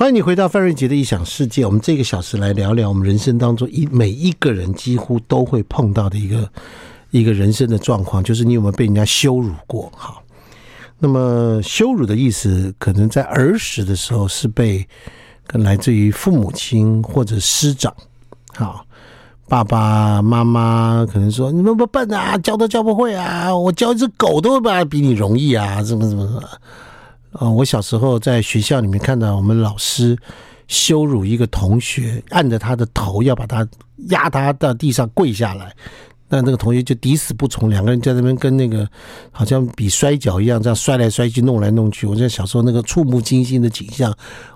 欢迎你回到范瑞杰的异想世界。我们这个小时来聊聊我们人生当中一每一个人几乎都会碰到的一个一个人生的状况，就是你有没有被人家羞辱过？好，那么羞辱的意思，可能在儿时的时候是被跟来自于父母亲或者师长，好，爸爸妈妈可能说你们不笨啊，教都教不会啊，我教一只狗都会比你容易啊，什么什么什么。呃，我小时候在学校里面看到我们老师羞辱一个同学，按着他的头要把他压他到地上跪下来，那那个同学就抵死不从，两个人在那边跟那个好像比摔跤一样，这样摔来摔去，弄来弄去。我在小时候那个触目惊心的景象，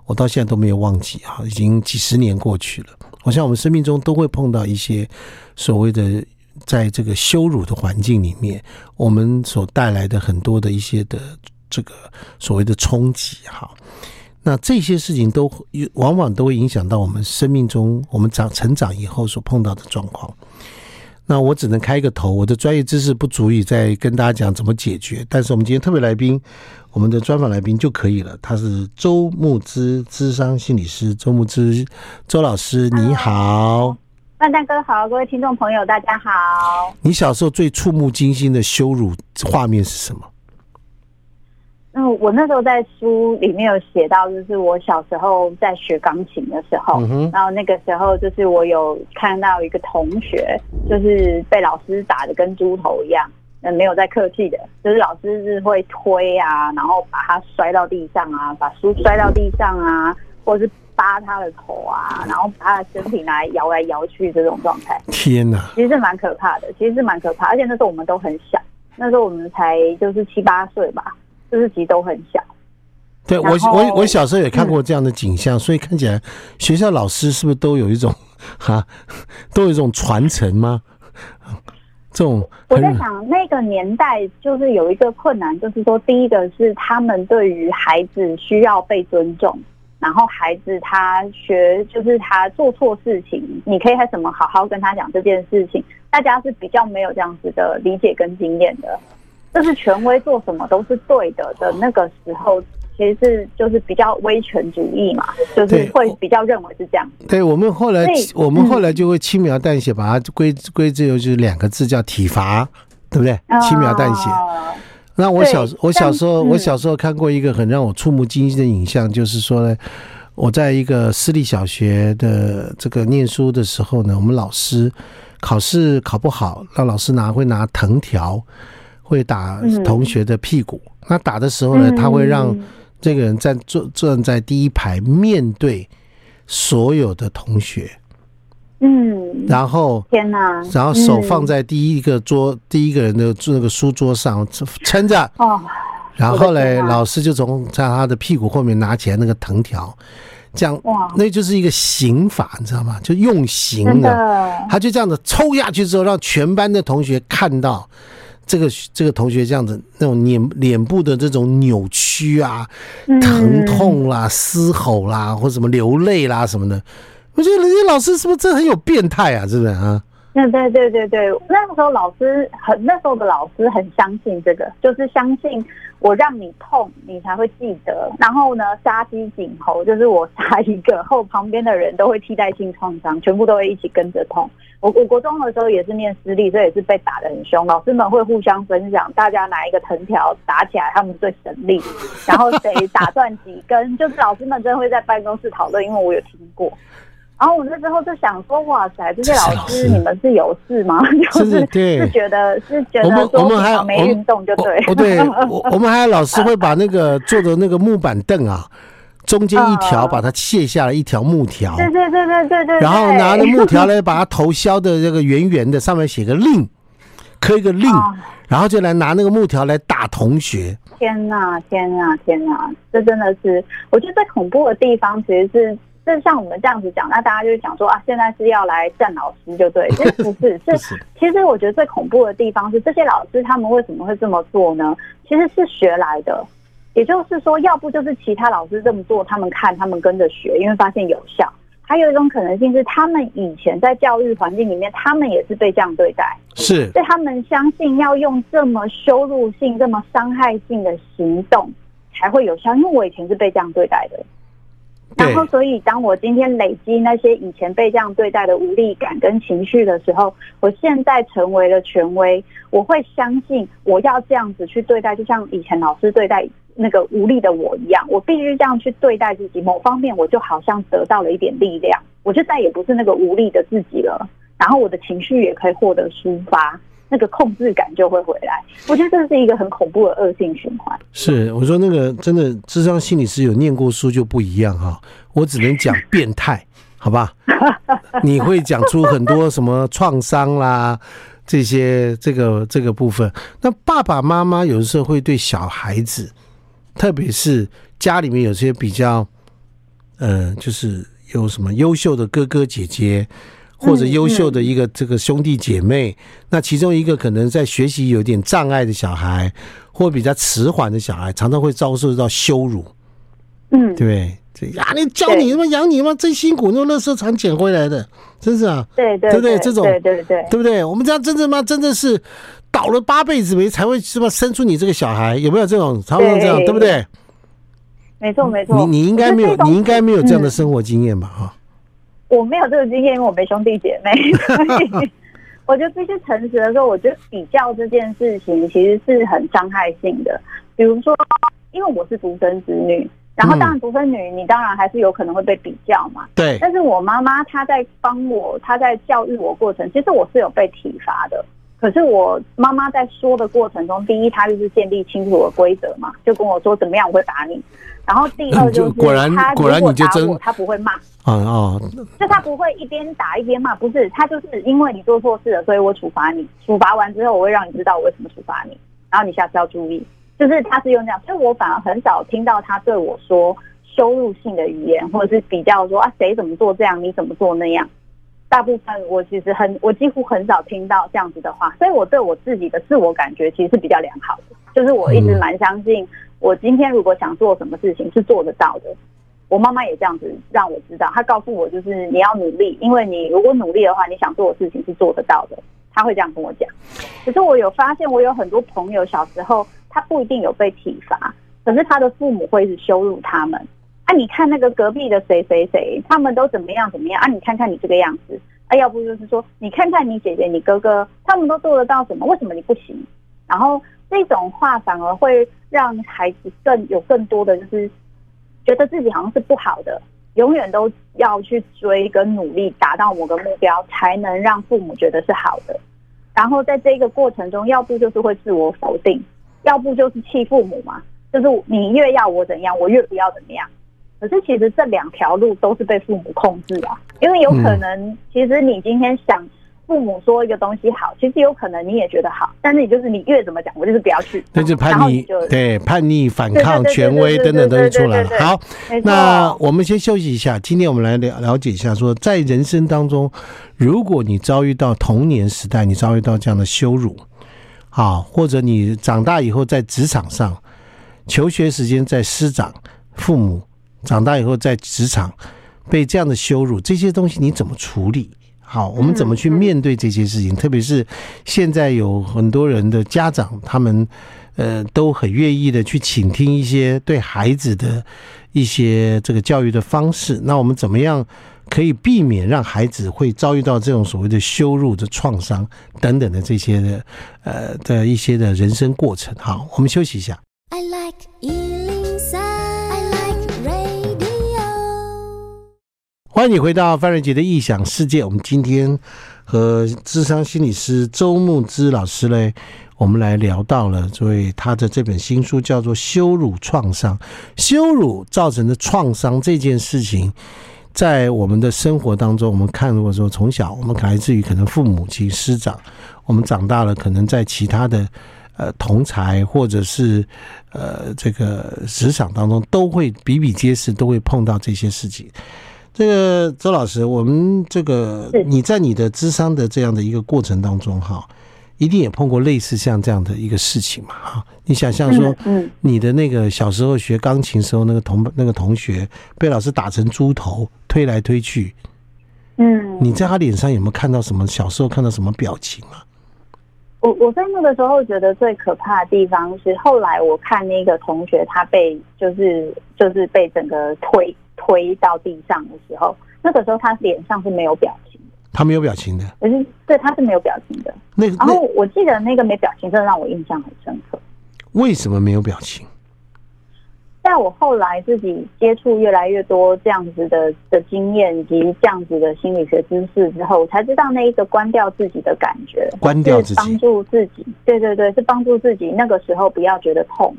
我到现在都没有忘记啊，已经几十年过去了。我想我们生命中都会碰到一些所谓的在这个羞辱的环境里面，我们所带来的很多的一些的。这个所谓的冲击，哈，那这些事情都往往都会影响到我们生命中我们长成长以后所碰到的状况。那我只能开个头，我的专业知识不足以再跟大家讲怎么解决。但是我们今天特别来宾，我们的专访来宾就可以了。他是周木之，智商心理师，周木之周老师，你好，范大哥好，各位听众朋友大家好。你小时候最触目惊心的羞辱画面是什么？嗯，我那时候在书里面有写到，就是我小时候在学钢琴的时候，嗯，然后那个时候就是我有看到一个同学，就是被老师打的跟猪头一样，嗯，没有在客气的，就是老师是会推啊，然后把他摔到地上啊，把书摔到地上啊，或者是扒他的头啊，然后把他的身体拿来摇来摇去这种状态。天哪，其实是蛮可怕的，其实是蛮可怕，而且那时候我们都很小，那时候我们才就是七八岁吧。自己都很小，对我我我小时候也看过这样的景象，嗯，所以看起来学校老师是不是都有一种哈，都有一种传承吗？这种我在想那个年代就是有一个困难，就是说第一个是他们对于孩子需要被尊重，然后孩子他学就是他做错事情，你可以还怎么好好跟他讲这件事情，大家是比较没有这样子的理解跟经验的。就是权威做什么都是对的的那个时候，其实是就是比较威权主义嘛，就是会比较认为是这样。对，我们后来我们后来就会轻描淡写把它归归之由就是两个字叫体罚，对不对？轻描淡写。那我小我小时候我小时候看过一个很让我触目惊心的影像，就是说呢，我在一个私立小学的这个念书的时候呢，我们老师考试考不好，让老师拿会拿藤条。会打同学的屁股，那打的时候呢，他会让这个人站坐站在第一排，面对所有的同学。嗯，然后天哪，然后手放在第一个桌，第一个人的那个书桌上撑着。哦，然后嘞，老师就从在他的屁股后面拿起来那个藤条，这样哇，那就是一个刑法，你知道吗？就用刑的，他就这样子抽下去之后，让全班的同学看到。这个这个同学这样子，那种脸脸部的这种扭曲啊、疼痛啦、嘶吼啦，或什么流泪啦什么的，我觉得人家老师是不是真的很有变态啊？是不是啊？对对对对对，那个时候老师很，那时候的老师很相信这个，就是相信我让你痛，你才会记得。然后呢，杀鸡儆猴，就是我杀一个后，旁边的人都会替代性创伤，全部都会一起跟着痛。我我国中的时候也是念私立，所以也是被打得很凶。老师们会互相分享，大家拿一个藤条打起来，他们最省力。然后谁打断几根，就是老师们真的会在办公室讨论，因为我有听过。然后我那时候就想说，哇塞，这些老师你们是有事吗？就是是觉得是觉得我们 我们还没运动就对。哦，对，我我们还有老师会把那个坐的那个木板凳啊，中间一条把它卸下来一条木条，对对对对对对，然后拿着木条 来把它头削的这个圆圆的，上面写个令，刻一个令，然后就来拿那个木条来打同学。天哪，天哪，天哪，这真的是，我觉得最恐怖的地方其实是。就像我们这样子讲，那大家就是想说啊，现在是要来战老师，就对，其实不是，是其实我觉得最恐怖的地方是这些老师他们为什么会这么做呢？其实是学来的，也就是说，要不就是其他老师这么做，他们看他们跟着学，因为发现有效；还有一种可能性是，他们以前在教育环境里面，他们也是被这样对待，是，所以他们相信要用这么羞辱性、这么伤害性的行动才会有效，因为我以前是被这样对待的。然后，所以当我今天累积那些以前被这样对待的无力感跟情绪的时候，我现在成为了权威，我会相信我要这样子去对待，就像以前老师对待那个无力的我一样，我必须这样去对待自己。某方面，我就好像得到了一点力量，我就再也不是那个无力的自己了。然后，我的情绪也可以获得抒发。那个控制感就会回来，我觉得这是一个很恐怖的恶性循环。是，我说那个真的，智商心理师有念过书就不一样哈。我只能讲变态，好吧？你会讲出很多什么创伤啦，这些这个这个部分。那爸爸妈妈有的时候会对小孩子，特别是家里面有些比较，呃，就是有什么优秀的哥哥姐姐。或者优秀的一个这个兄弟姐妹，嗯嗯、那其中一个可能在学习有点障碍的小孩，或比较迟缓的小孩，常常会遭受到羞辱。嗯，对，这呀，你教你他妈养你他妈真辛苦，那垃圾场捡回来的，真是啊，对对，对不对？这种对对对，对不对？我们家真正妈真的是倒了八辈子霉才会是吧生出你这个小孩，有没有这种？差不多这样，对，对不对？没错没错，你你应该没有，你应该没有这样的生活经验吧？哈、嗯。我没有这个经验，因为我没兄弟姐妹，所以我就必须诚实的说，我觉得比较这件事情其实是很伤害性的。比如说，因为我是独生子女，然后当然独生女，你当然还是有可能会被比较嘛。对。但是我妈妈她在帮我，她在教育我过程，其实我是有被体罚的。可是我妈妈在说的过程中，第一，她就是建立清楚的规则嘛，就跟我说怎么样我会打你。然后第二就是，果然果然你就真，他不会骂，啊啊，就他不会一边打一边骂，不是，他就是因为你做错事了，所以我处罚你，处罚完之后，我会让你知道我为什么处罚你，然后你下次要注意，就是他是用这样，所以我反而很少听到他对我说羞辱性的语言，或者是比较说啊谁怎么做这样，你怎么做那样，大部分我其实很，我几乎很少听到这样子的话，所以我对我自己的自我感觉其实是比较良好的，就是我一直蛮相信。我今天如果想做什么事情是做得到的，我妈妈也这样子让我知道，她告诉我就是你要努力，因为你如果努力的话，你想做的事情是做得到的。她会这样跟我讲。可是我有发现，我有很多朋友小时候他不一定有被体罚，可是他的父母会是羞辱他们。啊，你看那个隔壁的谁谁谁，他们都怎么样怎么样啊？你看看你这个样子，啊，要不就是说你看看你姐姐、你哥哥，他们都做得到什么？为什么你不行？然后。这种话反而会让孩子更有更多的，就是觉得自己好像是不好的，永远都要去追跟努力达到某个目标，才能让父母觉得是好的。然后在这个过程中，要不就是会自我否定，要不就是气父母嘛，就是你越要我怎样，我越不要怎么样。可是其实这两条路都是被父母控制的，因为有可能，其实你今天想。父母说一个东西好，其实有可能你也觉得好，但是你就是你越怎么讲，我就是不要去，那就叛逆，对叛逆、反抗权威等等都出来了。好，那我们先休息一下。今天我们来了了解一下，说在人生当中，如果你遭遇到童年时代，你遭遇到这样的羞辱，好，或者你长大以后在职场上求学时间在师长、父母长大以后在职场被这样的羞辱，这些东西你怎么处理？好，我们怎么去面对这些事情？特别是现在有很多人的家长，他们呃都很愿意的去倾听一些对孩子的一些这个教育的方式。那我们怎么样可以避免让孩子会遭遇到这种所谓的羞辱的创伤等等的这些的呃的一些的人生过程？好，我们休息一下。I like 欢迎你回到范瑞杰的异想世界。我们今天和智商心理师周慕之老师呢，我们来聊到了，所以他的这本新书叫做《羞辱创伤》，羞辱造成的创伤这件事情，在我们的生活当中，我们看过说，从小我们来自于可能父母及师长，我们长大了，可能在其他的呃同才或者是呃这个职场当中，都会比比皆是，都会碰到这些事情。这个周老师，我们这个你在你的智商的这样的一个过程当中，哈，一定也碰过类似像这样的一个事情嘛，哈。你想象说，嗯，你的那个小时候学钢琴时候，那个同那个同学被老师打成猪头，推来推去，嗯，你在他脸上有没有看到什么？小时候看到什么表情啊？我我在那个时候觉得最可怕的地方是，后来我看那个同学他被就是就是被整个推。推到地上的时候，那个时候他脸上是没有表情的，他没有表情的，可是对他是没有表情的。那然后我记得那个没表情，真的让我印象很深刻。为什么没有表情？在我后来自己接触越来越多这样子的的经验以及这样子的心理学知识之后，我才知道那一个关掉自己的感觉，关掉自己，帮助自己。对对对，是帮助自己那个时候不要觉得痛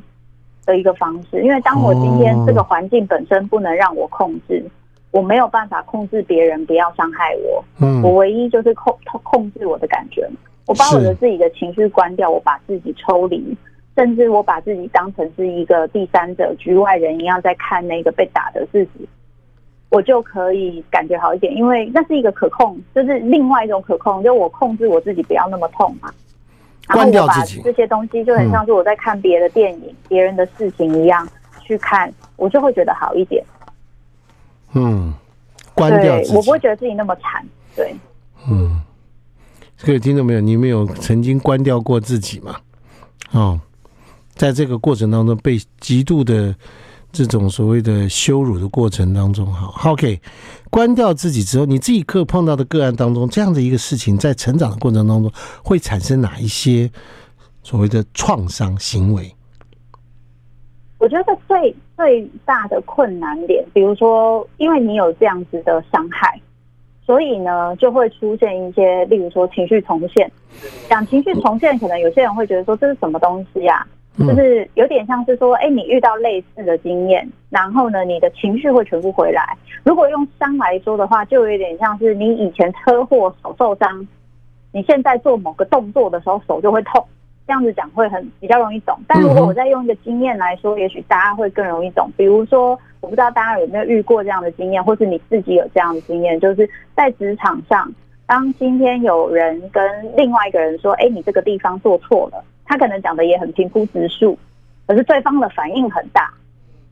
的一个方式。因为当我今天这个环境本身不能让我控制，我没有办法控制别人不要伤害我。嗯，我唯一就是控控制我的感觉。我把我的自己的情绪关掉，我把自己抽离。甚至我把自己当成是一个第三者、局外人一样，在看那个被打的自己，我就可以感觉好一点，因为那是一个可控，就是另外一种可控，就我控制我自己不要那么痛嘛。关掉自己。这些东西就很像是我在看别的电影、别人的事情一样去看，我就会觉得好一点。嗯，关掉自己。我不会觉得自己那么惨。对，嗯，各位听到没有？你们有曾经关掉过自己吗？哦。在这个过程当中，被极度的这种所谓的羞辱的过程当中，好，OK，关掉自己之后，你自己可碰到的个案当中，这样的一个事情，在成长的过程当中，会产生哪一些所谓的创伤行为？我觉得最最大的困难点，比如说，因为你有这样子的伤害，所以呢，就会出现一些，例如说情绪重现。讲情绪重现，可能有些人会觉得说，这是什么东西呀？就是有点像是说，哎，你遇到类似的经验，然后呢，你的情绪会全部回来。如果用伤来说的话，就有点像是你以前车祸手受伤，你现在做某个动作的时候手就会痛。这样子讲会很比较容易懂。但如果我再用一个经验来说，也许大家会更容易懂。比如说，我不知道大家有没有遇过这样的经验，或是你自己有这样的经验，就是在职场上，当今天有人跟另外一个人说，哎，你这个地方做错了。他可能讲的也很平铺直述，可是对方的反应很大，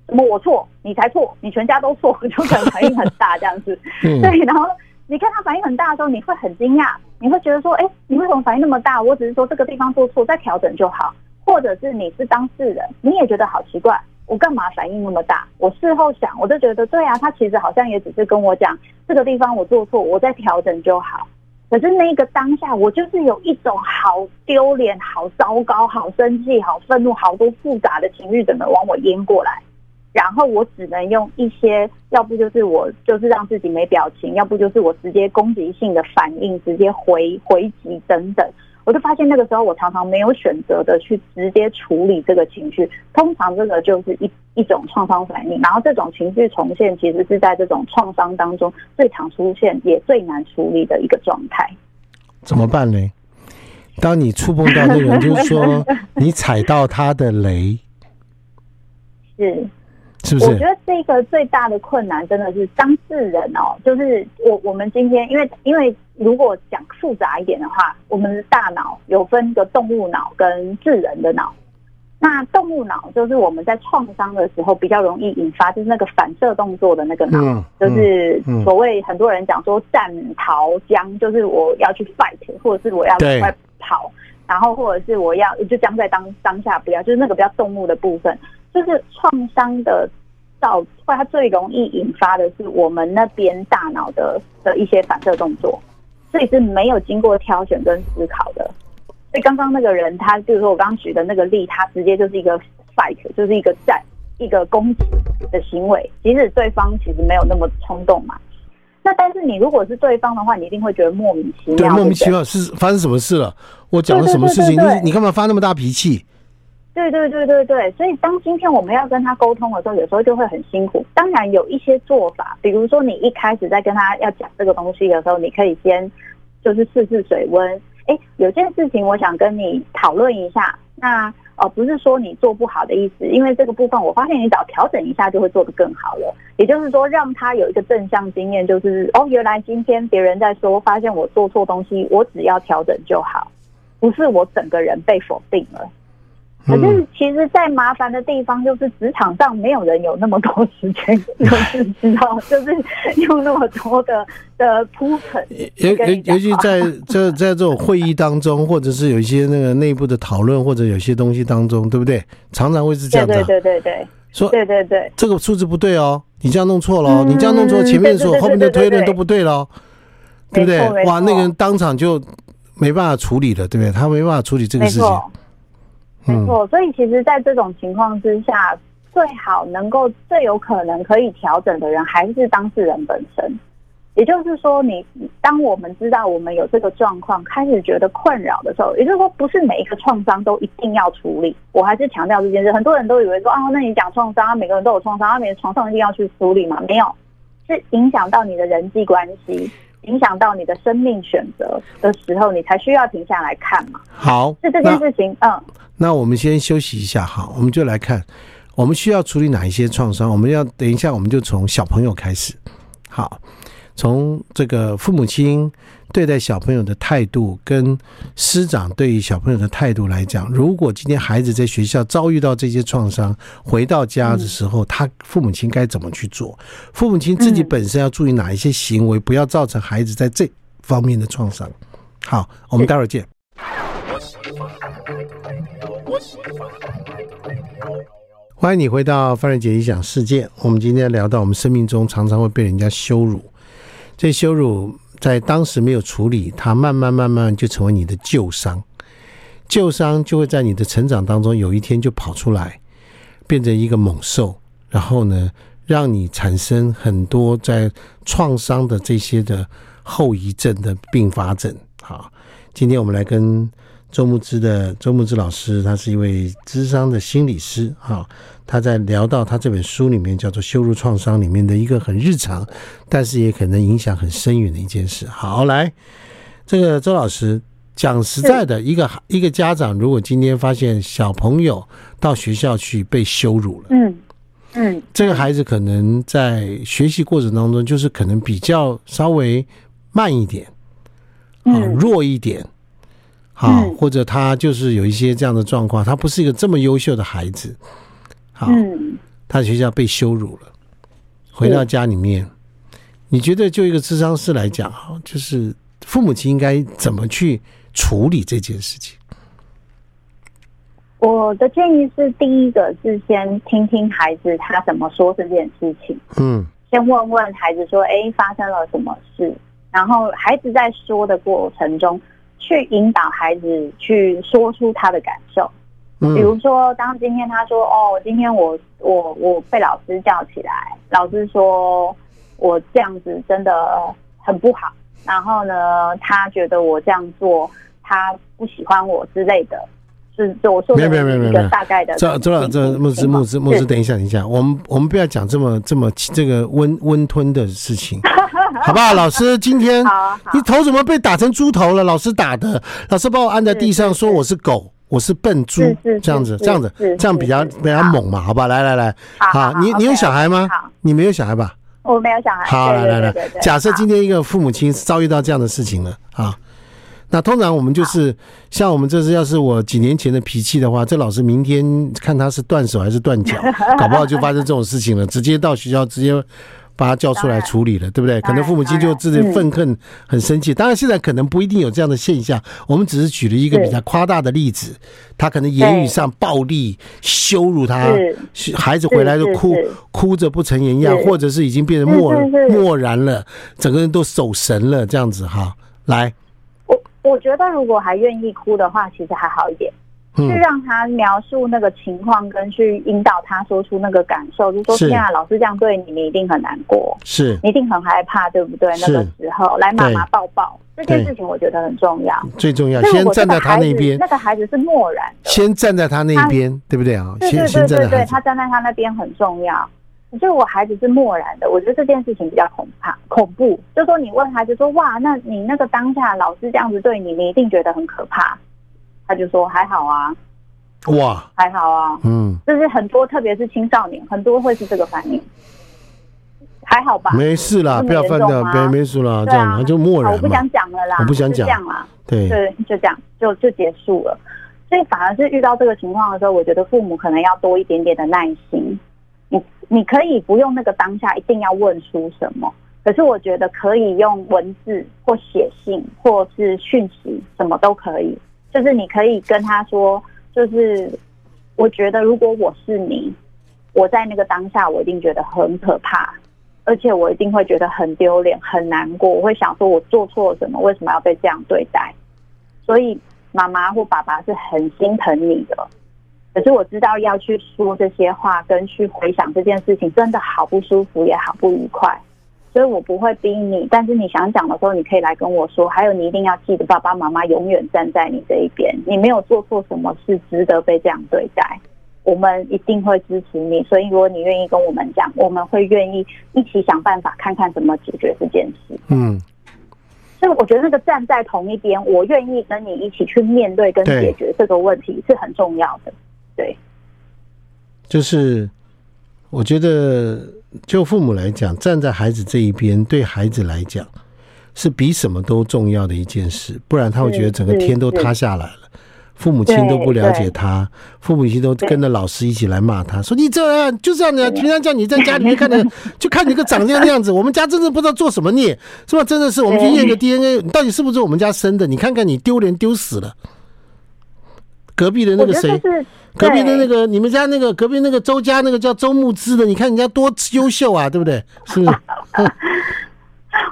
什么我错，你才错，你全家都错，就可能反应很大这样子。对，然后你看他反应很大的时候，你会很惊讶，你会觉得说，哎，你为什么反应那么大？我只是说这个地方做错，再调整就好。或者是你是当事人，你也觉得好奇怪，我干嘛反应那么大？我事后想，我就觉得对啊，他其实好像也只是跟我讲这个地方我做错，我再调整就好。可是那个当下，我就是有一种好丢脸、好糟糕、好生气、好愤怒、好多复杂的情绪，怎么往我淹过来？然后我只能用一些，要不就是我就是让自己没表情，要不就是我直接攻击性的反应，直接回回击等等。我就发现那个时候，我常常没有选择的去直接处理这个情绪。通常这个就是一一种创伤反应，然后这种情绪重现，其实是在这种创伤当中最常出现，也最难处理的一个状态。怎么办呢？当你触碰到那个人，就是说 你踩到他的雷，是。是不是？我觉得这个最大的困难真的是当事人哦，就是我我们今天因为因为如果讲复杂一点的话，我们的大脑有分个动物脑跟智人的脑。那动物脑就是我们在创伤的时候比较容易引发，就是那个反射动作的那个脑，嗯、就是所谓很多人讲说战逃僵，就是我要去 fight，或者是我要快跑，然后或者是我要就僵在当当下不要，就是那个比较动物的部分。就是创伤的造，它最容易引发的是我们那边大脑的的一些反射动作，所以是没有经过挑选跟思考的。所以刚刚那个人，他就是说我刚刚举的那个例，他直接就是一个 fight，就是一个战，一个攻击的行为。即使对方其实没有那么冲动嘛，那但是你如果是对方的话，你一定会觉得莫名其妙。对，莫名其妙是发生什么事了？我讲了什么事情？你你干嘛发那么大脾气？对对对对对，所以当今天我们要跟他沟通的时候，有时候就会很辛苦。当然有一些做法，比如说你一开始在跟他要讲这个东西的时候，你可以先就是试试水温。哎，有件事情我想跟你讨论一下。那哦，不是说你做不好的意思，因为这个部分我发现你只要调整一下就会做得更好了。也就是说，让他有一个正向经验，就是哦，原来今天别人在说，发现我做错东西，我只要调整就好，不是我整个人被否定了。可是，其实，在麻烦的地方，就是职场上没有人有那么多时间，就是知道，就是用那么多的 的铺陈。尤尤尤其在这 在这种会议当中，或者是有一些那个内部的讨论，或者有些东西当中，对不对？常常会是这样的。对对对对对，说对对对，这个数字不对哦，你这样弄错了，你这样弄错，前面说后面的推论都不对了，对不对？哇，那个人当场就没办法处理了，对不对？他没办法处理这个事情。没错，所以其实，在这种情况之下，最好能够最有可能可以调整的人，还是当事人本身。也就是说你，当我们知道我们有这个状况，开始觉得困扰的时候，也就是说，不是每一个创伤都一定要处理。我还是强调这件事，很多人都以为说，啊，那你讲创伤，每个人都有创伤，每个创伤一定要去处理吗？没有，是影响到你的人际关系，影响到你的生命选择的时候，你才需要停下来看嘛。好，是这件事情，嗯。那我们先休息一下，好，我们就来看，我们需要处理哪一些创伤？我们要等一下，我们就从小朋友开始，好。从这个父母亲对待小朋友的态度，跟师长对于小朋友的态度来讲，如果今天孩子在学校遭遇到这些创伤，回到家的时候，他父母亲该怎么去做？父母亲自己本身要注意哪一些行为，不要造成孩子在这方面的创伤。好，我们待会儿见。欢迎你回到范瑞杰理想世界。我们今天聊到，我们生命中常常会被人家羞辱。这羞辱在当时没有处理，它慢慢慢慢就成为你的旧伤，旧伤就会在你的成长当中有一天就跑出来，变成一个猛兽，然后呢，让你产生很多在创伤的这些的后遗症的并发症。好，今天我们来跟周牧之的周牧之老师，他是一位智商的心理师啊。他在聊到他这本书里面叫做《羞辱创伤》里面的一个很日常，但是也可能影响很深远的一件事。好，来，这个周老师讲实在的，一个一个家长如果今天发现小朋友到学校去被羞辱了，嗯嗯，这个孩子可能在学习过程当中就是可能比较稍微慢一点，啊，弱一点，好，或者他就是有一些这样的状况，他不是一个这么优秀的孩子。好，他学校被羞辱了，回到家里面，你觉得就一个智商师来讲，哈，就是父母亲应该怎么去处理这件事情？我的建议是，第一个是先听听孩子他怎么说这件事情，嗯，先问问孩子说，哎，发生了什么事？然后孩子在说的过程中，去引导孩子去说出他的感受。比如说，当今天他说：“哦，今天我我我被老师叫起来，老师说我这样子真的很不好。然后呢，他觉得我这样做，他不喜欢我之类的。是，就我说没有没有没有没有大概的。这这这牧师牧师牧师，等一下等一下，我们我们不要讲这么这么这个温温吞的事情，好不好？老师今天你头怎么被打成猪头了？老师打的，老师把我按在地上，说我是狗。”我是笨猪，这样子，这样子，这样比较比较猛嘛，好吧？来来来，好，你你有小孩吗？你没有小孩吧？我没有小孩。好，来来来，假设今天一个父母亲遭遇到这样的事情了啊，那通常我们就是像我们这是要是我几年前的脾气的话，这老师明天看他是断手还是断脚，搞不好就发生这种事情了，直接到学校直接。把他叫出来处理了，对不对？可能父母亲就自己愤恨、很生气。当然，现在可能不一定有这样的现象。我们只是举了一个比较夸大的例子，他可能言语上暴力羞辱他，孩子回来就哭，哭着不成人样，或者是已经变成漠漠然了，整个人都走神了，这样子哈。来，我我觉得如果还愿意哭的话，其实还好一点。去让他描述那个情况，跟去引导他说出那个感受，就说：“天啊，老师这样对你，你一定很难过，是，你一定很害怕，对不对？”那个时候，来妈妈抱抱，这件事情我觉得很重要，最重要。先站在他那边，那个孩子是漠然的，先站在他那边，对不对啊？对对对对对，他站在他那边很重要。所以我孩子是漠然的，我觉得这件事情比较恐怕恐怖。就说你问孩子说：“哇，那你那个当下老师这样子对你，你一定觉得很可怕。”他就说还好啊，哇，还好啊，嗯，就是很多，特别是青少年，很多会是这个反应，还好吧？没事啦，不要翻的，别没事啦，这样就默认。我不想讲了啦，我不想讲，啦，对对，就这样，就就结束了。所以反而是遇到这个情况的时候，我觉得父母可能要多一点点的耐心。你你可以不用那个当下一定要问出什么，可是我觉得可以用文字或写信或是讯息，什么都可以。就是你可以跟他说，就是我觉得如果我是你，我在那个当下，我一定觉得很可怕，而且我一定会觉得很丢脸、很难过。我会想说，我做错了什么？为什么要被这样对待？所以妈妈或爸爸是很心疼你的。可是我知道要去说这些话，跟去回想这件事情，真的好不舒服，也好不愉快。所以我不会逼你，但是你想讲的时候，你可以来跟我说。还有，你一定要记得，爸爸妈妈永远站在你这一边。你没有做错什么事，值得被这样对待。我们一定会支持你。所以，如果你愿意跟我们讲，我们会愿意一起想办法，看看怎么解决这件事。嗯。所以，我觉得那个站在同一边，我愿意跟你一起去面对跟解决这个问题，是很重要的。对，就是我觉得，就父母来讲，站在孩子这一边，对孩子来讲是比什么都重要的一件事。不然他会觉得整个天都塌下来了，父母亲都不了解他，父母亲都跟着老师一起来骂他，说你这样就这样的，平常叫你在家里面看的，就看你个长这样样子。我们家真的不知道做什么孽，是吧？真的是，我们去验个 DNA，你到底是不是我们家生的？你看看你丢人丢死了。隔壁的那个谁？隔壁的那个，你们家那个隔壁那个周家那个叫周慕之的，你看人家多优秀啊，对不对？是不是？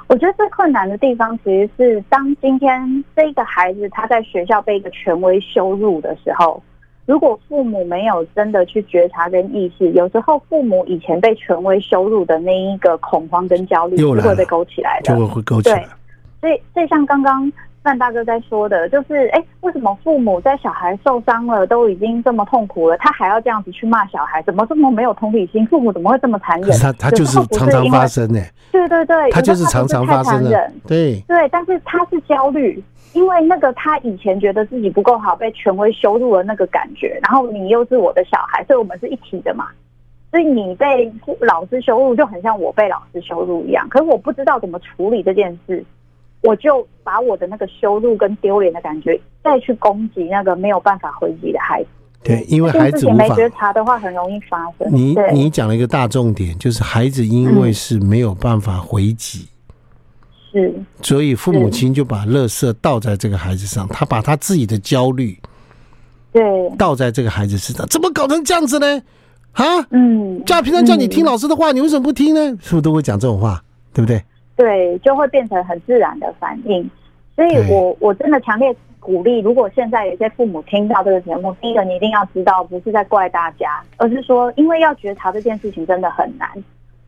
我觉得最困难的地方，其实是当今天这个孩子他在学校被一个权威羞辱的时候，如果父母没有真的去觉察跟意识，有时候父母以前被权威羞辱的那一个恐慌跟焦虑，就会被勾起来的，就会会勾起来。所以，所以像刚刚。范大哥在说的，就是哎，为什么父母在小孩受伤了都已经这么痛苦了，他还要这样子去骂小孩？怎么这么没有同理心？父母怎么会这么残忍？他他就是常常发生呢。对对对，他就是常常发生的。对对，但是他是焦虑，因为那个他以前觉得自己不够好，被权威羞辱了那个感觉，然后你又是我的小孩，所以我们是一体的嘛。所以你被老师羞辱，就很像我被老师羞辱一样。可是我不知道怎么处理这件事。我就把我的那个羞辱跟丢脸的感觉，再去攻击那个没有办法回击的孩子。对，因为孩子无法没觉察的话，很容易发生。你你讲了一个大重点，就是孩子因为是没有办法回击，是，所以父母亲就把垃圾倒在这个孩子上，他把他自己的焦虑，对，倒在这个孩子身上，怎么搞成这样子呢？啊，嗯，家平常叫你听老师的话，你为什么不听呢？是不是都会讲这种话，对不对？对，就会变成很自然的反应，所以我我真的强烈鼓励，如果现在有些父母听到这个节目，第一个你一定要知道，不是在怪大家，而是说，因为要觉察这件事情真的很难，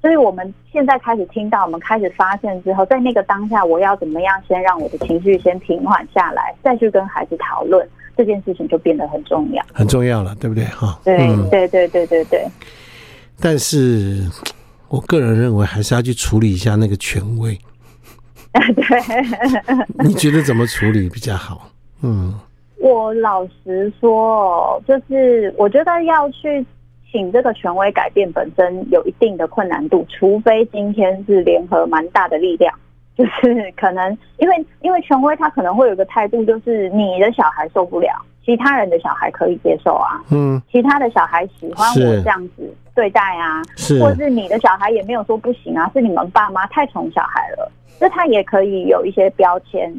所以我们现在开始听到，我们开始发现之后，在那个当下，我要怎么样先让我的情绪先平缓下来，再去跟孩子讨论这件事情，就变得很重要，很重要了，对不对？哈，对对对对对对，但是。我个人认为还是要去处理一下那个权威。对，你觉得怎么处理比较好？嗯，我老实说，就是我觉得要去请这个权威改变，本身有一定的困难度，除非今天是联合蛮大的力量，就是可能因为因为权威他可能会有个态度，就是你的小孩受不了，其他人的小孩可以接受啊。嗯，其他的小孩喜欢我这样子。对待啊，是，或者是你的小孩也没有说不行啊，是你们爸妈太宠小孩了，那他也可以有一些标签。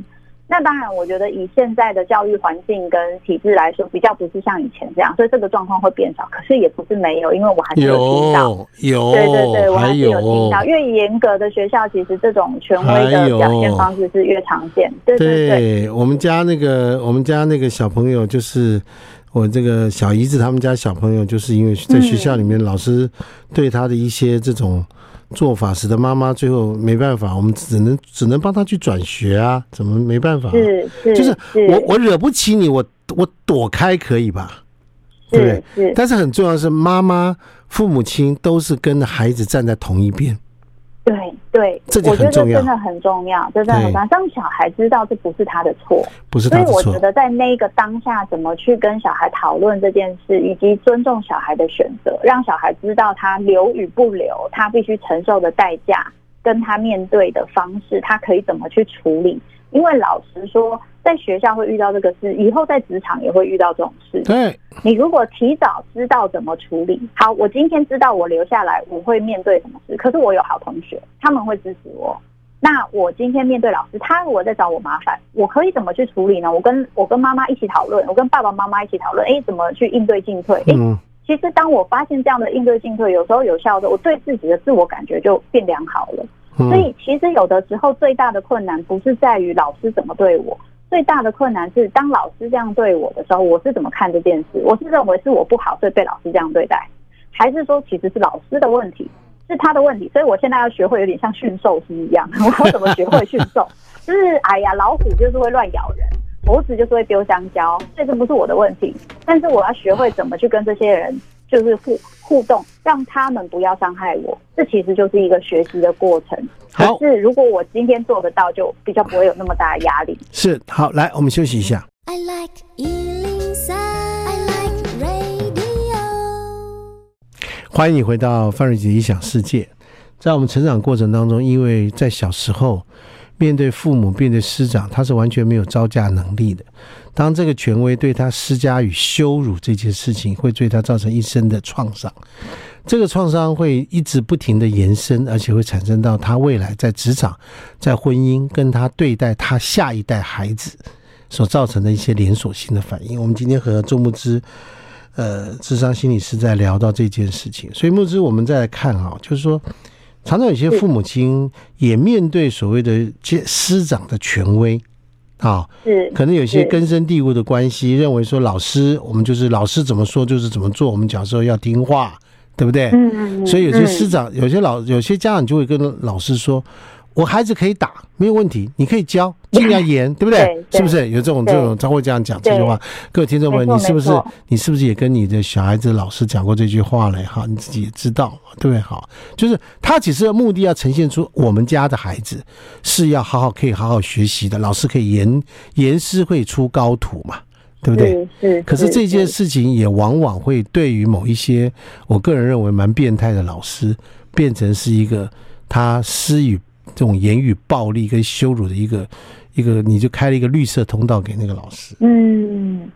那当然，我觉得以现在的教育环境跟体制来说，比较不是像以前这样，所以这个状况会变少。可是也不是没有，因为我还是有听到，有，对对对，我还是有听到。越严格的学校，其实这种权威的表现方式是越常见。对对对，对，我们家那个，我们家那个小朋友就是。我这个小姨子他们家小朋友，就是因为在学校里面老师对他的一些这种做法，使得妈妈最后没办法，我们只能只能帮他去转学啊，怎么没办法？是是，就是我我惹不起你，我我躲开可以吧？对不对，但是很重要的是，妈妈父母亲都是跟孩子站在同一边。对对，我觉得真的很重要，真的很重要。让小孩知道这不是他的错，不是他的错。所以我觉得在那个当下，怎么去跟小孩讨论这件事，以及尊重小孩的选择，让小孩知道他留与不留，他必须承受的代价，跟他面对的方式，他可以怎么去处理。因为老实说，在学校会遇到这个事，以后在职场也会遇到这种事。对，你如果提早知道怎么处理，好，我今天知道我留下来，我会面对什么事。可是我有好同学，他们会支持我。那我今天面对老师，他如果在找我麻烦，我可以怎么去处理呢？我跟我跟妈妈一起讨论，我跟爸爸妈妈一起讨论，哎，怎么去应对进退？哎，其实当我发现这样的应对进退有时候有效的，我对自己的自我感觉就变良好了。所以其实有的时候最大的困难不是在于老师怎么对我，最大的困难是当老师这样对我的时候，我是怎么看这件事？我是认为是我不好，所以被老师这样对待，还是说其实是老师的问题，是他的问题？所以我现在要学会有点像驯兽师一样，我要怎么学会驯兽？就是哎呀，老虎就是会乱咬人，猴子就是会丢香蕉，这个不是我的问题，但是我要学会怎么去跟这些人。就是互互动，让他们不要伤害我，这其实就是一个学习的过程。好，可是如果我今天做得到，就比较不会有那么大的压力。是，好，来，我们休息一下。I like 103，I like radio。欢迎你回到范瑞杰的异想世界。在我们成长过程当中，因为在小时候。面对父母，面对师长，他是完全没有招架能力的。当这个权威对他施加与羞辱这件事情，会对他造成一生的创伤。这个创伤会一直不停的延伸，而且会产生到他未来在职场、在婚姻，跟他对待他下一代孩子所造成的一些连锁性的反应。我们今天和周牧之，呃，智商心理师在聊到这件事情，所以牧之，我们再来看啊，就是说。常常有些父母亲也面对所谓的师长的权威，啊，是可能有些根深蒂固的关系，认为说老师，我们就是老师怎么说就是怎么做，我们小时候要听话，对不对？嗯，所以有些师长，有些老，有些家长就会跟老师说。我孩子可以打，没有问题，你可以教，尽量严，对不对？是不是有这种这种他会这样讲这句话？各位听众朋友，你是不是你是不是也跟你的小孩子老师讲过这句话嘞？哈，你自己也知道，对不对？好，就是他其实目的要呈现出我们家的孩子是要好好可以好好学习的，老师可以严严师会出高徒嘛，对不对？是。可是这件事情也往往会对于某一些我个人认为蛮变态的老师，变成是一个他施予。这种言语暴力跟羞辱的一个一个，你就开了一个绿色通道给那个老师。嗯，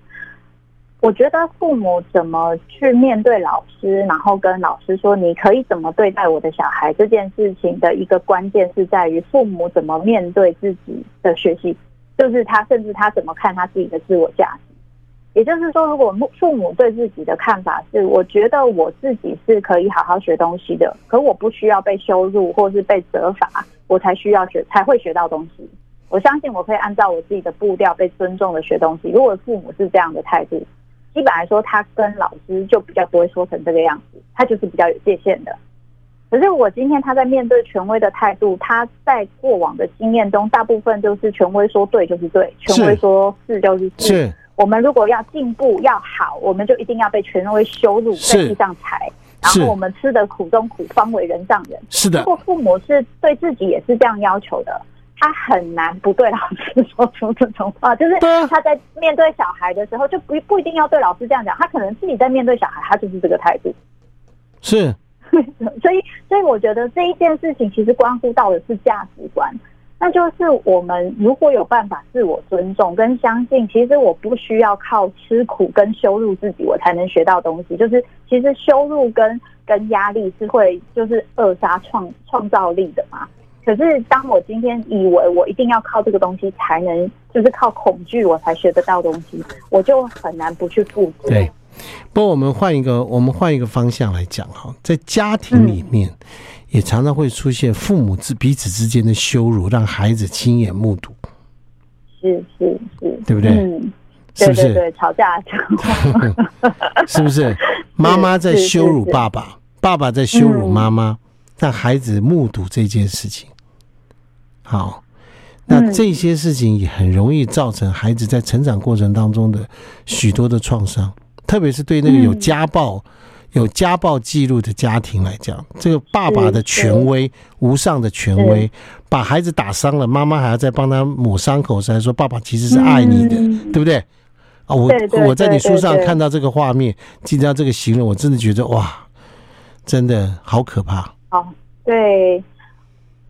我觉得父母怎么去面对老师，然后跟老师说你可以怎么对待我的小孩这件事情的一个关键是在于父母怎么面对自己的学习，就是他甚至他怎么看他自己的自我价值。也就是说，如果父母对自己的看法是，我觉得我自己是可以好好学东西的，可我不需要被羞辱或是被责罚，我才需要学才会学到东西。我相信我可以按照我自己的步调被尊重的学东西。如果父母是这样的态度，基本来说，他跟老师就比较不会说成这个样子，他就是比较有界限的。可是我今天他在面对权威的态度，他在过往的经验中，大部分就是权威说对就是对，权威说是就是是。我们如果要进步要好，我们就一定要被权威羞辱，在地上踩，然后我们吃的苦中苦，方为人上人。是的，如果父母是对自己也是这样要求的，他很难不对老师说出这种话。就是他在面对小孩的时候，就不不一定要对老师这样讲，他可能自己在面对小孩，他就是这个态度。是，所以所以我觉得这一件事情其实关乎到的是价值观。那就是我们如果有办法自我尊重跟相信，其实我不需要靠吃苦跟羞辱自己，我才能学到东西。就是其实羞辱跟跟压力是会就是扼杀创创造力的嘛。可是当我今天以为我一定要靠这个东西才能，就是靠恐惧我才学得到东西，我就很难不去付出。对，不过我们换一个我们换一个方向来讲哈，在家庭里面。嗯也常常会出现父母之彼此之间的羞辱，让孩子亲眼目睹。是是是，对不对？嗯，是不是？对，吵架是不是？妈妈在羞辱爸爸，爸爸在羞辱妈妈，让孩子目睹这件事情。好，那这些事情也很容易造成孩子在成长过程当中的许多的创伤，特别是对那个有家暴。有家暴记录的家庭来讲，这个爸爸的权威无上的权威，把孩子打伤了，妈妈还要再帮他抹伤口，才说爸爸其实是爱你的，嗯、对不对？啊，我我在你书上看到这个画面，听到这个形容，我真的觉得哇，真的好可怕。哦，对，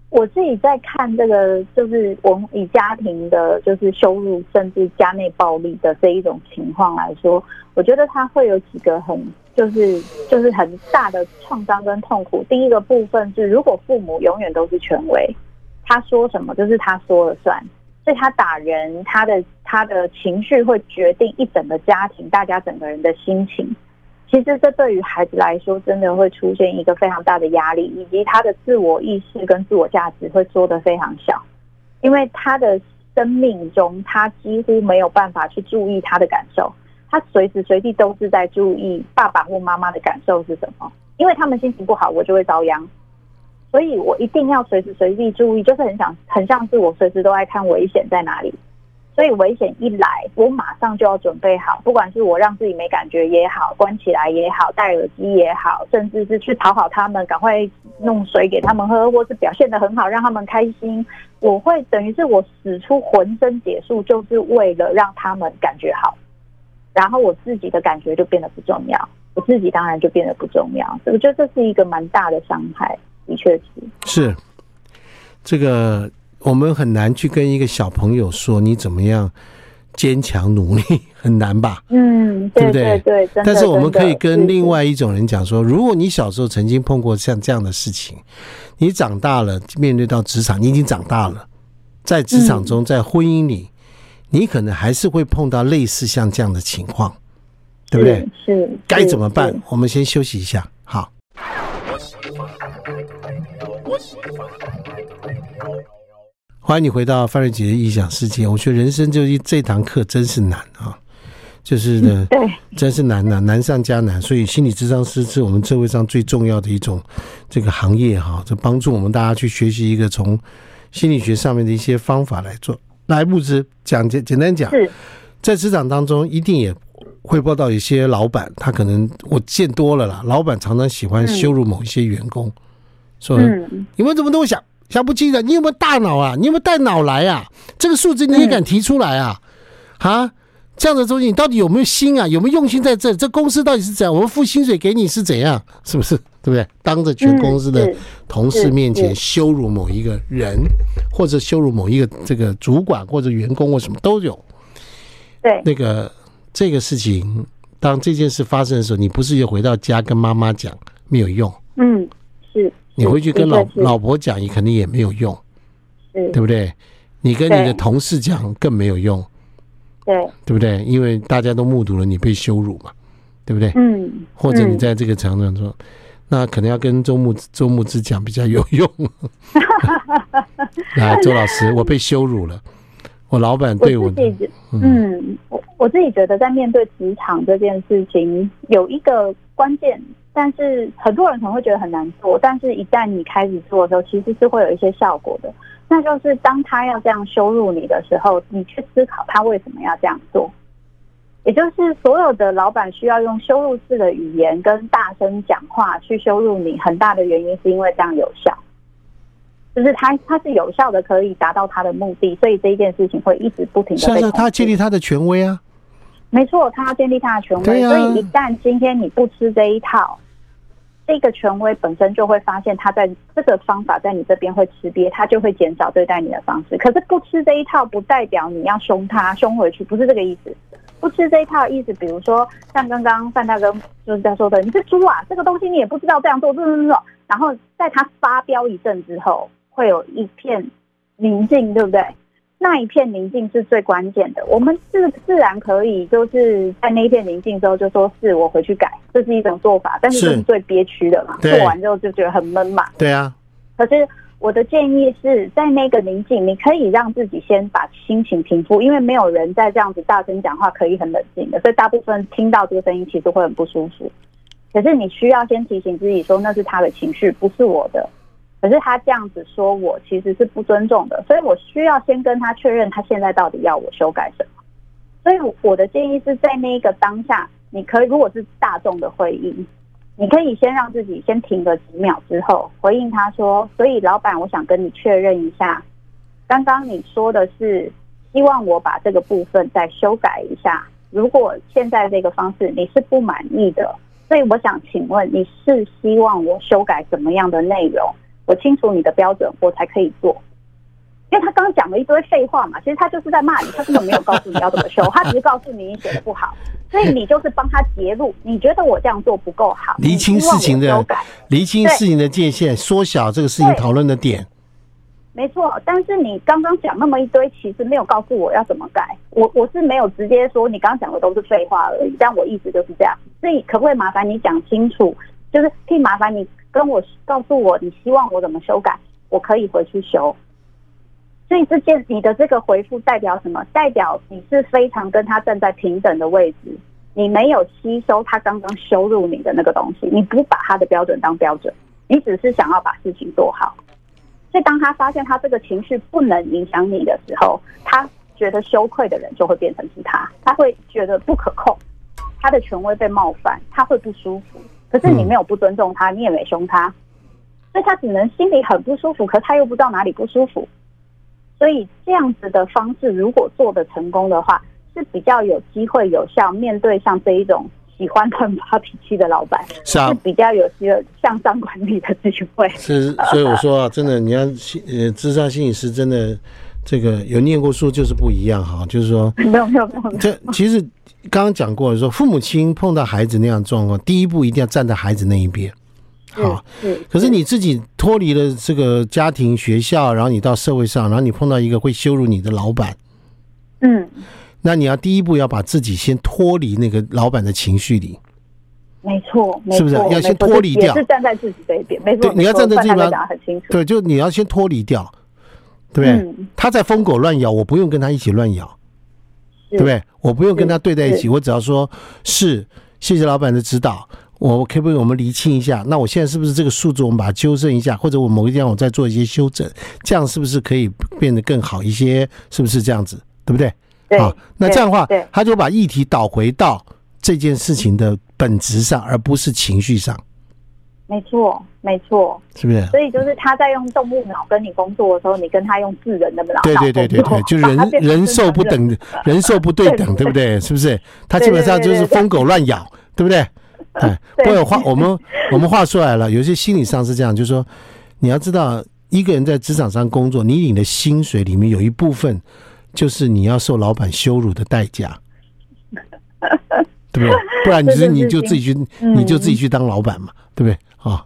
我自己在看这个，就是我们以家庭的，就是羞辱甚至家内暴力的这一种情况来说，我觉得他会有几个很。就是就是很大的创伤跟痛苦。第一个部分是，如果父母永远都是权威，他说什么就是他说了算，所以他打人，他的他的情绪会决定一整个家庭，大家整个人的心情。其实这对于孩子来说，真的会出现一个非常大的压力，以及他的自我意识跟自我价值会缩得非常小，因为他的生命中，他几乎没有办法去注意他的感受，他随时随地都是在注意爸爸或妈妈的感受是什么，因为他们心情不好，我就会遭殃，所以我一定要随时随地注意，就是很想很像是我随时都在看危险在哪里。所以危险一来，我马上就要准备好，不管是我让自己没感觉也好，关起来也好，戴耳机也好，甚至是去讨好他们，赶快弄水给他们喝，或是表现得很好，让他们开心。我会等于是我使出浑身解数，就是为了让他们感觉好，然后我自己的感觉就变得不重要，我自己当然就变得不重要。我觉得这是一个蛮大的伤害，的确是。是这个。我们很难去跟一个小朋友说你怎么样坚强努力，很难吧？嗯，对不对？对，对。但是我们可以跟另外一种人讲说，如果你小时候曾经碰过像这样的事情，你长大了面对到职场，你已经长大了，在职场中，在婚姻里，你可能还是会碰到类似像这样的情况，对不对？是。该怎么办？我们先休息一下，好。欢迎你回到范瑞杰的异想世界。我觉得人生就一这堂课真是难啊，就是呢，对，真是难呐，难上加难。所以心理智商师是我们社会上最重要的一种这个行业哈，就帮助我们大家去学习一个从心理学上面的一些方法来做。来，募资讲简简单讲，在职场当中一定也会碰到一些老板，他可能我见多了啦，老板常常喜欢羞辱某一些员工，说你们怎么都会想。想不清的，你有没有大脑啊？你有没有带脑来啊？这个数字你也敢提出来啊？啊，这样的东西你到底有没有心啊？有没有用心在这？这公司到底是怎样？我们付薪水给你是怎样？是不是？对不对？当着全公司的同事面前羞辱某一个人，或者羞辱某一个这个主管或者员工或什么都有。对，那个这个事情，当这件事发生的时候，你不是又回到家跟妈妈讲没有用？嗯，是。你回去跟老老婆讲，你肯定也没有用，对不对？你跟你的同事讲更没有用，对，对不对？因为大家都目睹了你被羞辱嘛，对不对？嗯，或者你在这个场上说，那可能要跟周牧周牧之讲比较有用。来，周老师，我被羞辱了，我老板对我，我，嗯，我我自己觉得在面对职场这件事情，有一个关键。但是很多人可能会觉得很难做，但是一旦你开始做的时候，其实是会有一些效果的。那就是当他要这样羞辱你的时候，你去思考他为什么要这样做。也就是所有的老板需要用羞辱式的语言跟大声讲话去羞辱你，很大的原因是因为这样有效，就是他他是有效的，可以达到他的目的，所以这一件事情会一直不停的。是啊，他建立他的权威啊。没错，他要建立他的权威，所以一旦今天你不吃这一套。这个权威本身就会发现，他在这个方法在你这边会吃瘪，他就会减少对待你的方式。可是不吃这一套，不代表你要凶他，凶回去，不是这个意思。不吃这一套的意思，比如说像刚刚范大哥就是在说的，你是猪啊，这个东西你也不知道这样做，这这这，然后在他发飙一阵之后，会有一片宁静，对不对？那一片宁静是最关键的，我们自自然可以就是在那一片宁静之后就说是我回去改，这是一种做法，但是这是最憋屈的嘛，做完之后就觉得很闷嘛。对啊。可是我的建议是在那个宁静，你可以让自己先把心情平复，因为没有人在这样子大声讲话可以很冷静的，所以大部分听到这个声音其实会很不舒服。可是你需要先提醒自己说，那是他的情绪，不是我的。可是他这样子说我其实是不尊重的，所以我需要先跟他确认他现在到底要我修改什么。所以我的建议是在那一个当下，你可以如果是大众的会议，你可以先让自己先停个几秒之后回应他说：“所以老板，我想跟你确认一下，刚刚你说的是希望我把这个部分再修改一下。如果现在这个方式你是不满意的，所以我想请问你是希望我修改什么样的内容？”我清楚你的标准，我才可以做。因为他刚刚讲了一堆废话嘛，其实他就是在骂你，他根本没有告诉你要怎么修，他只是告诉你你写的不好，所以你就是帮他截录。你觉得我这样做不够好，厘清事情的，厘清事情的界限，缩小这个事情讨论的点。没错，但是你刚刚讲那么一堆，其实没有告诉我要怎么改。我我是没有直接说你刚刚讲的都是废话而已，但我意思就是这样。所以可不可以麻烦你讲清楚？就是可以麻烦你跟我告诉我，你希望我怎么修改，我可以回去修。所以这件你的这个回复代表什么？代表你是非常跟他站在平等的位置，你没有吸收他刚刚羞辱你的那个东西，你不把他的标准当标准，你只是想要把事情做好。所以，当他发现他这个情绪不能影响你的时候，他觉得羞愧的人就会变成是他，他会觉得不可控，他的权威被冒犯，他会不舒服。可是你没有不尊重他，你也没凶他，所以他只能心里很不舒服，可他又不知道哪里不舒服。所以这样子的方式，如果做的成功的话，是比较有机会有效面对像这一种。喜欢很发脾气的老板是啊，是比较有些向上管理的机会。是，所以我说啊，真的，你要呃，智商心理师真的这个有念过书就是不一样哈，就是说没有没有没有。这其实刚刚讲过说，父母亲碰到孩子那样状况，第一步一定要站在孩子那一边。好，可是你自己脱离了这个家庭、学校，然后你到社会上，然后你碰到一个会羞辱你的老板，嗯。那你要第一步要把自己先脱离那个老板的情绪里，没错，是不是要先脱离掉？是站在自己这一边，没错。对，你要站在这边讲得很清楚。对，就你要先脱离掉，对不对？嗯、他在疯狗乱咬，我不用跟他一起乱咬，对不对？我不用跟他对在一起，我只要说是谢谢老板的指导，我可不可以我们厘清一下？那我现在是不是这个数字我们把它纠正一下，或者我某个地方我再做一些修正，这样是不是可以变得更好一些？是不是这样子？对不对？好，那这样的话，他就把议题导回到这件事情的本质上，而不是情绪上。没错，没错，是不是？所以就是他在用动物脑跟你工作的时候，你跟他用智人的脑。对对对对对，就人人兽不等，人兽不对等，对不对？是不是？他基本上就是疯狗乱咬，对不对？哎，不过话我们我们话说来了，有些心理上是这样，就是说你要知道，一个人在职场上工作，你领的薪水里面有一部分。就是你要受老板羞辱的代价，对不对？不然你是你就自己去，你就自己去当老板嘛，对不对？啊，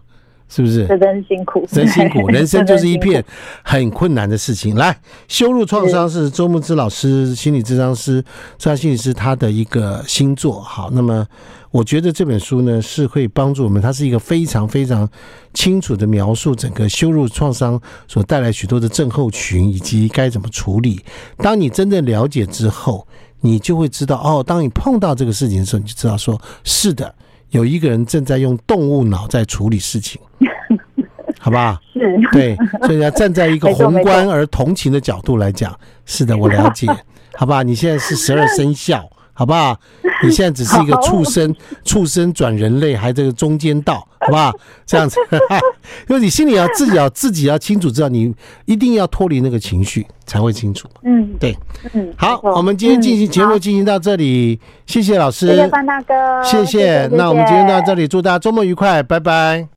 是不是？这真辛苦，真辛苦，人生就是一片很困难的事情。来，羞辱创伤是周木之老师心理咨商师、咨商心理师他的一个新作。好，那么。我觉得这本书呢是会帮助我们，它是一个非常非常清楚的描述整个羞辱创伤所带来许多的症候群以及该怎么处理。当你真正了解之后，你就会知道哦，当你碰到这个事情的时候，你就知道说，是的，有一个人正在用动物脑在处理事情，好不好？是，对，所以要站在一个宏观而同情的角度来讲，是的，我了解，好不好？你现在是十二生肖。好不好？你现在只是一个畜生，畜生转人类，还这个中间道，好不好？这样子，因为你心里要自己要自己要清楚，知道你一定要脱离那个情绪才会清楚。嗯，对，嗯，好，我们今天进行节目进行到这里，谢谢老师，谢谢范大哥，谢谢。那我们今天到这里，祝大家周末愉快，拜拜。